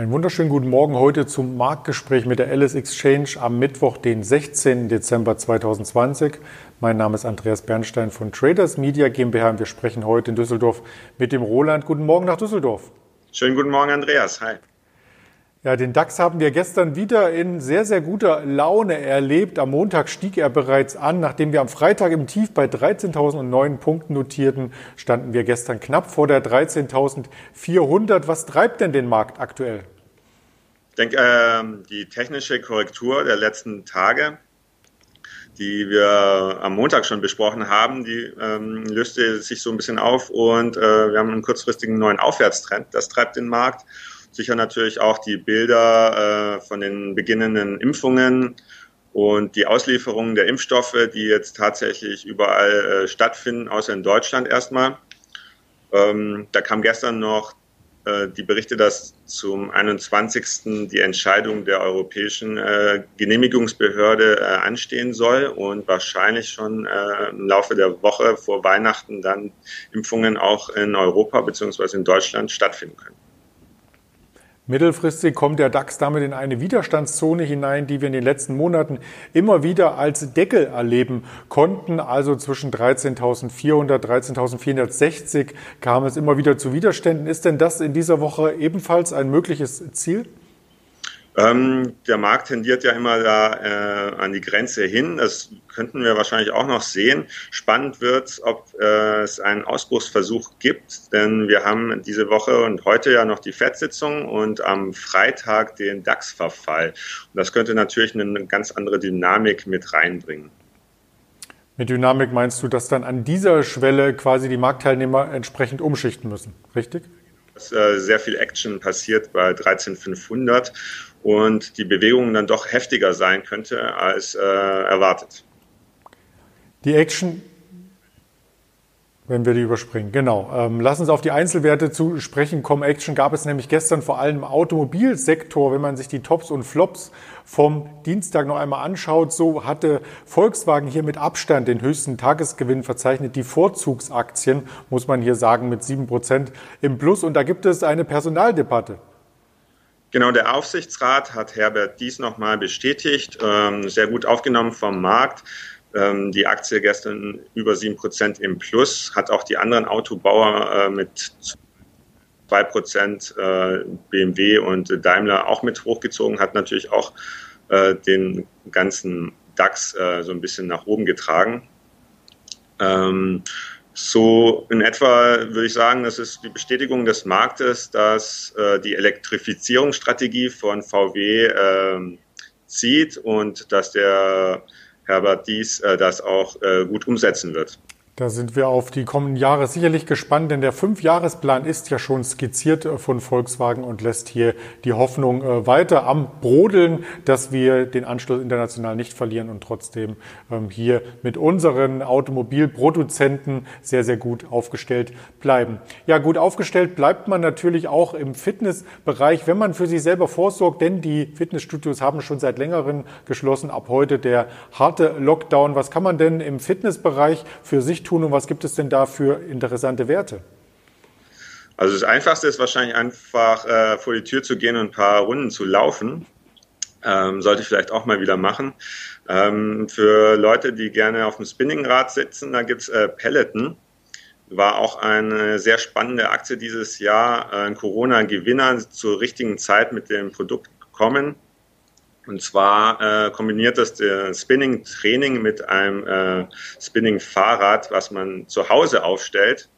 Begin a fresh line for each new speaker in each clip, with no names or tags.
Einen wunderschönen guten Morgen heute zum Marktgespräch mit der Alice Exchange am Mittwoch, den 16. Dezember 2020. Mein Name ist Andreas Bernstein von Traders Media GmbH und wir sprechen heute in Düsseldorf mit dem Roland. Guten Morgen nach Düsseldorf.
Schönen guten Morgen, Andreas. Hi.
Ja, den DAX haben wir gestern wieder in sehr, sehr guter Laune erlebt. Am Montag stieg er bereits an. Nachdem wir am Freitag im Tief bei 13.009 Punkten notierten, standen wir gestern knapp vor der 13.400. Was treibt denn den Markt aktuell?
Ich denke, äh, die technische Korrektur der letzten Tage, die wir am Montag schon besprochen haben, die ähm, löste sich so ein bisschen auf und äh, wir haben einen kurzfristigen neuen Aufwärtstrend. Das treibt den Markt sicher natürlich auch die Bilder äh, von den beginnenden Impfungen und die Auslieferung der Impfstoffe, die jetzt tatsächlich überall äh, stattfinden, außer in Deutschland erstmal. Ähm, da kam gestern noch äh, die Berichte, dass zum 21. die Entscheidung der Europäischen äh, Genehmigungsbehörde äh, anstehen soll und wahrscheinlich schon äh, im Laufe der Woche vor Weihnachten dann Impfungen auch in Europa beziehungsweise in Deutschland stattfinden können.
Mittelfristig kommt der DAX damit in eine Widerstandszone hinein, die wir in den letzten Monaten immer wieder als Deckel erleben konnten. Also zwischen 13.400, 13.460 kam es immer wieder zu Widerständen. Ist denn das in dieser Woche ebenfalls ein mögliches Ziel?
Ähm, der Markt tendiert ja immer da äh, an die Grenze hin. Das könnten wir wahrscheinlich auch noch sehen. Spannend wird, ob äh, es einen Ausbruchsversuch gibt, denn wir haben diese Woche und heute ja noch die FED-Sitzung und am Freitag den DAX-Verfall. Und das könnte natürlich eine ganz andere Dynamik mit reinbringen.
Mit Dynamik meinst du, dass dann an dieser Schwelle quasi die Marktteilnehmer entsprechend umschichten müssen, richtig?
Dass äh, sehr viel Action passiert bei 13500 und die Bewegung dann doch heftiger sein könnte als äh, erwartet.
Die Action, wenn wir die überspringen, genau. Ähm, lass uns auf die Einzelwerte zu sprechen kommen. Action gab es nämlich gestern vor allem im Automobilsektor. Wenn man sich die Tops und Flops vom Dienstag noch einmal anschaut, so hatte Volkswagen hier mit Abstand den höchsten Tagesgewinn verzeichnet. Die Vorzugsaktien, muss man hier sagen, mit sieben Prozent im Plus. Und da gibt es eine Personaldebatte.
Genau, der Aufsichtsrat hat Herbert dies nochmal bestätigt, ähm, sehr gut aufgenommen vom Markt. Ähm, die Aktie gestern über sieben Prozent im Plus, hat auch die anderen Autobauer äh, mit zwei Prozent äh, BMW und Daimler auch mit hochgezogen, hat natürlich auch äh, den ganzen DAX äh, so ein bisschen nach oben getragen. Ähm, so in etwa würde ich sagen, das ist die Bestätigung des Marktes, dass äh, die Elektrifizierungsstrategie von VW äh, zieht und dass der Herbert Dies äh, das auch äh, gut umsetzen wird.
Da sind wir auf die kommenden Jahre sicherlich gespannt, denn der Fünfjahresplan ist ja schon skizziert äh, von Volkswagen und lässt hier die Hoffnung äh, weiter am Brodeln, dass wir den Anschluss international nicht verlieren und trotzdem ähm, hier mit unseren Automobilproduzenten sehr, sehr gut aufgestellt bleiben. Ja, gut aufgestellt bleibt man natürlich auch im Fitnessbereich, wenn man für sich selber vorsorgt, denn die Fitnessstudios haben schon seit längerem geschlossen. Ab heute der harte Lockdown. Was kann man denn im Fitnessbereich für sich tun? Tun und was gibt es denn da für interessante Werte?
Also das Einfachste ist wahrscheinlich einfach äh, vor die Tür zu gehen und ein paar Runden zu laufen. Ähm, sollte ich vielleicht auch mal wieder machen. Ähm, für Leute, die gerne auf dem Spinningrad sitzen, da gibt's äh, Peloton. War auch eine sehr spannende Aktie dieses Jahr. Ein Corona-Gewinner zur richtigen Zeit mit dem Produkt gekommen. Und zwar äh, kombiniert das der Spinning-Training mit einem äh, Spinning-Fahrrad, was man zu Hause aufstellt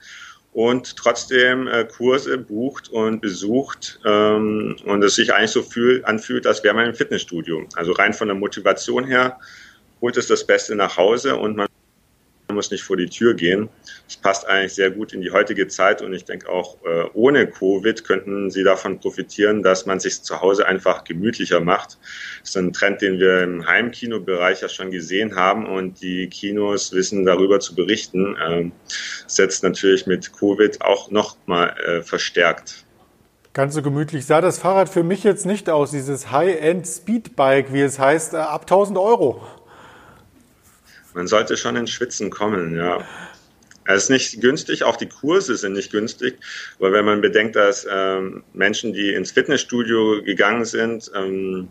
und trotzdem äh, Kurse bucht und besucht ähm, und es sich eigentlich so fühl, anfühlt, als wäre man im Fitnessstudio. Also rein von der Motivation her holt es das Beste nach Hause und man muss nicht vor die Tür gehen. Das passt eigentlich sehr gut in die heutige Zeit und ich denke auch äh, ohne Covid könnten Sie davon profitieren, dass man sich zu Hause einfach gemütlicher macht. Das ist ein Trend, den wir im Heimkinobereich ja schon gesehen haben und die Kinos wissen darüber zu berichten. Ähm, setzt natürlich mit Covid auch noch mal äh, verstärkt.
Ganz so gemütlich sah das Fahrrad für mich jetzt nicht aus, dieses High-End Speedbike, wie es heißt, äh, ab 1000 Euro
man sollte schon ins Schwitzen kommen, ja. Es ist nicht günstig, auch die Kurse sind nicht günstig, weil wenn man bedenkt, dass ähm, Menschen, die ins Fitnessstudio gegangen sind, ähm,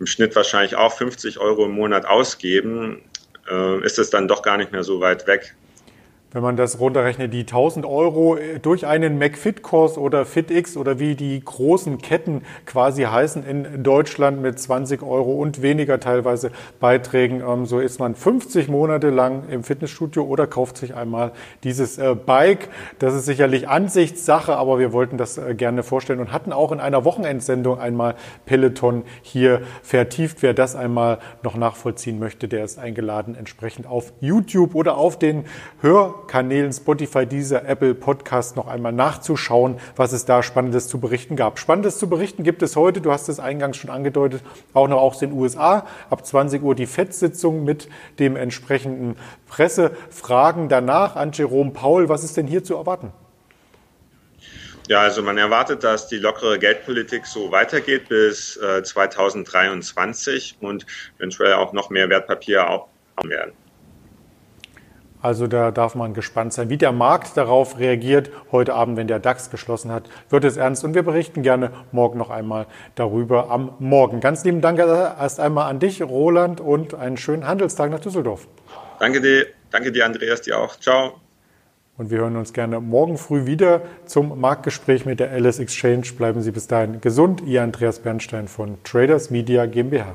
im Schnitt wahrscheinlich auch 50 Euro im Monat ausgeben, äh, ist es dann doch gar nicht mehr so weit weg.
Wenn man das runterrechnet, die 1000 Euro durch einen McFit-Kurs oder FitX oder wie die großen Ketten quasi heißen in Deutschland mit 20 Euro und weniger teilweise Beiträgen, ähm, so ist man 50 Monate lang im Fitnessstudio oder kauft sich einmal dieses äh, Bike. Das ist sicherlich Ansichtssache, aber wir wollten das äh, gerne vorstellen und hatten auch in einer Wochenendsendung einmal Peloton hier vertieft. Wer das einmal noch nachvollziehen möchte, der ist eingeladen, entsprechend auf YouTube oder auf den Hör Kanälen Spotify, dieser Apple Podcast noch einmal nachzuschauen, was es da Spannendes zu berichten gab. Spannendes zu berichten gibt es heute, du hast es eingangs schon angedeutet, auch noch aus den USA. Ab 20 Uhr die FED-Sitzung mit dem entsprechenden Pressefragen danach an Jerome Paul. Was ist denn hier zu erwarten?
Ja, also man erwartet, dass die lockere Geldpolitik so weitergeht bis äh, 2023 und eventuell auch noch mehr Wertpapiere aufbauen werden.
Also da darf man gespannt sein, wie der Markt darauf reagiert. Heute Abend, wenn der DAX geschlossen hat, wird es ernst. Und wir berichten gerne morgen noch einmal darüber am Morgen. Ganz lieben Dank erst einmal an dich, Roland, und einen schönen Handelstag nach Düsseldorf.
Danke dir, danke dir, Andreas, dir auch. Ciao.
Und wir hören uns gerne morgen früh wieder zum Marktgespräch mit der Alice Exchange. Bleiben Sie bis dahin gesund. Ihr Andreas Bernstein von Traders Media GmbH.